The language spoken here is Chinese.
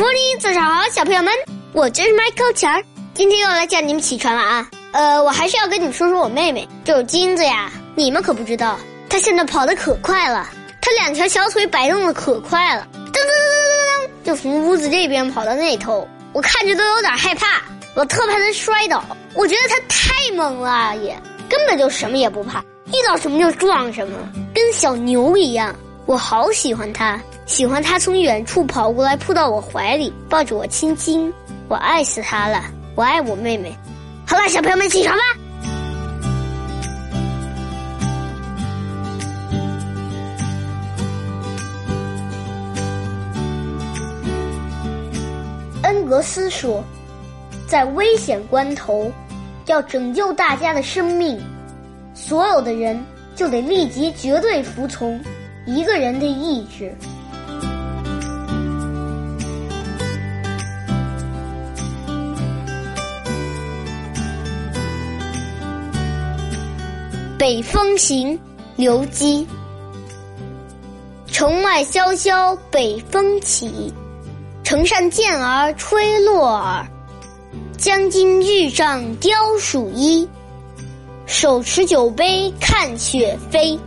morning，早上好，小朋友们，我就是 Michael 强儿，今天又来叫你们起床了啊。呃，我还是要跟你们说说我妹妹，就是金子呀。你们可不知道，她现在跑得可快了，她两条小腿摆动的可快了，噔噔噔噔噔噔，就从屋子这边跑到那头，我看着都有点害怕，我特怕她摔倒。我觉得她太猛了，也根本就什么也不怕，遇到什么就撞什么，跟小牛一样。我好喜欢她，喜欢她从远处跑过来扑到我怀里，抱着我亲亲，我爱死她了，我爱我妹妹。好了，小朋友们起床吧。恩格斯说，在危险关头，要拯救大家的生命，所有的人就得立即绝对服从一个人的意志。北风行，刘基。城外萧萧北风起，城上健儿吹落耳。将军遇上雕鼠衣，手持酒杯看雪飞。